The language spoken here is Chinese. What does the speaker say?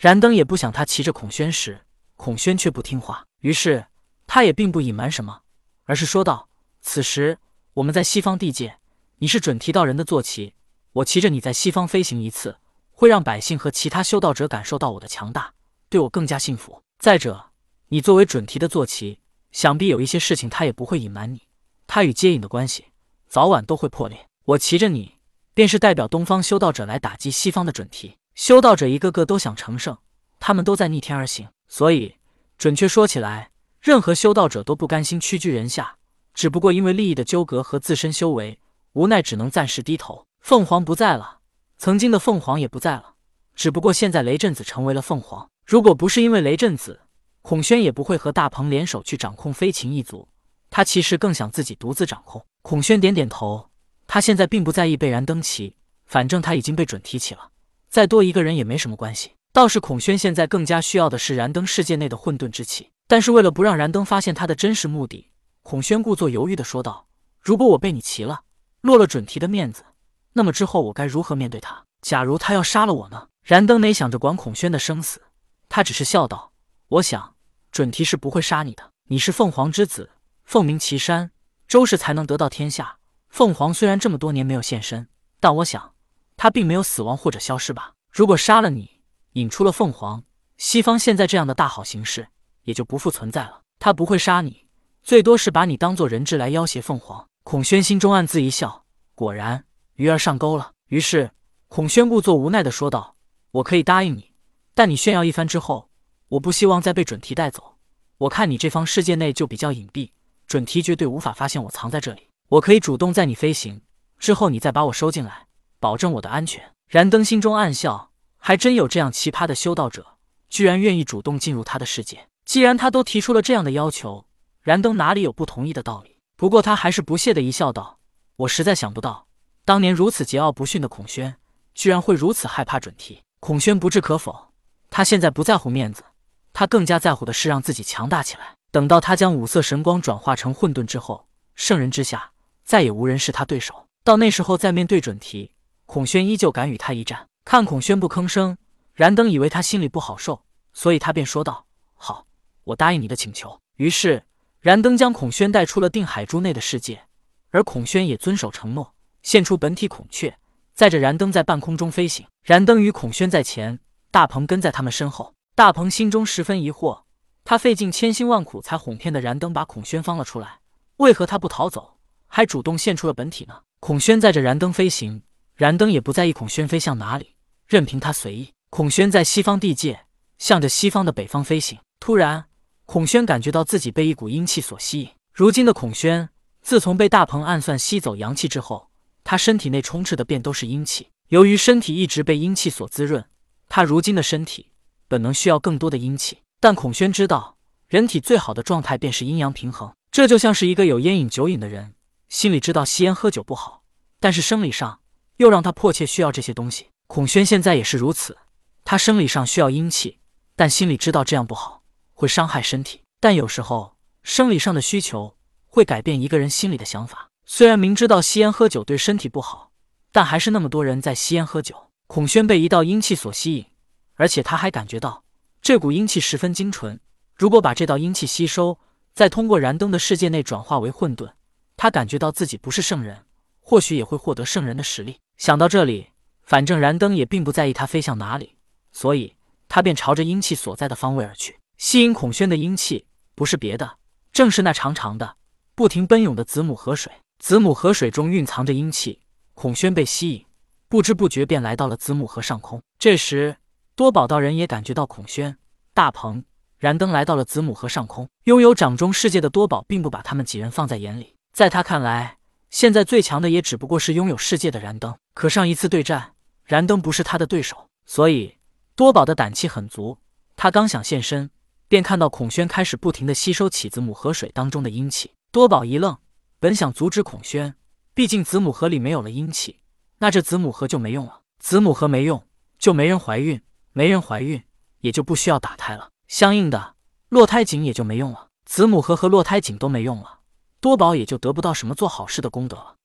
燃灯也不想他骑着孔宣时，孔宣却不听话，于是他也并不隐瞒什么，而是说道：“此时我们在西方地界，你是准提道人的坐骑，我骑着你在西方飞行一次，会让百姓和其他修道者感受到我的强大，对我更加信服。再者，你作为准提的坐骑，想必有一些事情他也不会隐瞒你，他与接引的关系早晚都会破裂。我骑着你，便是代表东方修道者来打击西方的准提。”修道者一个个都想成圣，他们都在逆天而行，所以准确说起来，任何修道者都不甘心屈居人下，只不过因为利益的纠葛和自身修为，无奈只能暂时低头。凤凰不在了，曾经的凤凰也不在了，只不过现在雷震子成为了凤凰。如果不是因为雷震子，孔宣也不会和大鹏联手去掌控飞禽一族，他其实更想自己独自掌控。孔宣点点头，他现在并不在意被燃灯骑，反正他已经被准提起了。再多一个人也没什么关系。倒是孔宣现在更加需要的是燃灯世界内的混沌之气。但是为了不让燃灯发现他的真实目的，孔宣故作犹豫的说道：“如果我被你骑了，落了准提的面子，那么之后我该如何面对他？假如他要杀了我呢？”燃灯没想着管孔宣的生死，他只是笑道：“我想准提是不会杀你的。你是凤凰之子，凤鸣岐山，周氏才能得到天下。凤凰虽然这么多年没有现身，但我想。”他并没有死亡或者消失吧？如果杀了你，引出了凤凰，西方现在这样的大好形势也就不复存在了。他不会杀你，最多是把你当做人质来要挟凤凰。孔宣心中暗自一笑，果然鱼儿上钩了。于是孔宣故作无奈的说道：“我可以答应你，但你炫耀一番之后，我不希望再被准提带走。我看你这方世界内就比较隐蔽，准提绝对无法发现我藏在这里。我可以主动载你飞行，之后你再把我收进来。”保证我的安全。燃灯心中暗笑，还真有这样奇葩的修道者，居然愿意主动进入他的世界。既然他都提出了这样的要求，燃灯哪里有不同意的道理？不过他还是不屑的一笑，道：“我实在想不到，当年如此桀骜不驯的孔宣，居然会如此害怕准提。”孔宣不置可否，他现在不在乎面子，他更加在乎的是让自己强大起来。等到他将五色神光转化成混沌之后，圣人之下再也无人是他对手。到那时候再面对准提。孔宣依旧敢与他一战，看孔宣不吭声，燃灯以为他心里不好受，所以他便说道：“好，我答应你的请求。”于是燃灯将孔宣带出了定海珠内的世界，而孔宣也遵守承诺，现出本体孔雀，载着燃灯在半空中飞行。燃灯与孔宣在前，大鹏跟在他们身后。大鹏心中十分疑惑，他费尽千辛万苦才哄骗的燃灯把孔宣放了出来，为何他不逃走，还主动献出了本体呢？孔宣载着燃灯飞行。燃灯也不在意孔宣飞向哪里，任凭他随意。孔宣在西方地界，向着西方的北方飞行。突然，孔宣感觉到自己被一股阴气所吸引。如今的孔宣，自从被大鹏暗算吸走阳气之后，他身体内充斥的便都是阴气。由于身体一直被阴气所滋润，他如今的身体本能需要更多的阴气。但孔宣知道，人体最好的状态便是阴阳平衡。这就像是一个有烟瘾酒瘾的人，心里知道吸烟喝酒不好，但是生理上。又让他迫切需要这些东西。孔宣现在也是如此，他生理上需要阴气，但心里知道这样不好，会伤害身体。但有时候生理上的需求会改变一个人心里的想法。虽然明知道吸烟喝酒对身体不好，但还是那么多人在吸烟喝酒。孔宣被一道阴气所吸引，而且他还感觉到这股阴气十分精纯。如果把这道阴气吸收，再通过燃灯的世界内转化为混沌，他感觉到自己不是圣人，或许也会获得圣人的实力。想到这里，反正燃灯也并不在意他飞向哪里，所以他便朝着阴气所在的方位而去。吸引孔宣的阴气不是别的，正是那长长的、不停奔涌的子母河水。子母河水中蕴藏着阴气，孔宣被吸引，不知不觉便来到了子母河上空。这时，多宝道人也感觉到孔宣、大鹏、燃灯来到了子母河上空。拥有掌中世界的多宝并不把他们几人放在眼里，在他看来。现在最强的也只不过是拥有世界的燃灯，可上一次对战，燃灯不是他的对手，所以多宝的胆气很足。他刚想现身，便看到孔宣开始不停的吸收起子母河水当中的阴气。多宝一愣，本想阻止孔宣，毕竟子母河里没有了阴气，那这子母河就没用了。子母河没用，就没人怀孕，没人怀孕，也就不需要打胎了。相应的，落胎井也就没用了。子母河和落胎井都没用了。多宝也就得不到什么做好事的功德了。